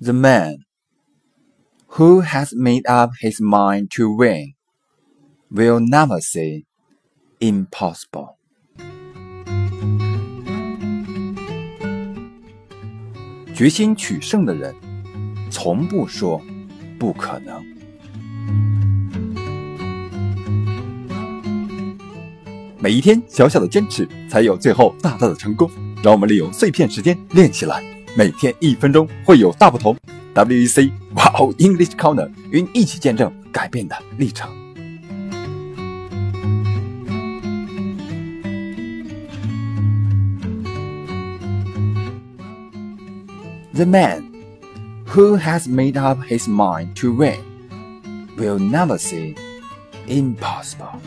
The man who has made up his mind to win will never say impossible. 决心取胜的人，从不说不可能。每一天小小的坚持，才有最后大大的成功。让我们利用碎片时间练起来，每天一分钟会有大不同。WEC Wow English Corner 与你一起见证改变的历程。The man who has made up his mind to win will never say impossible.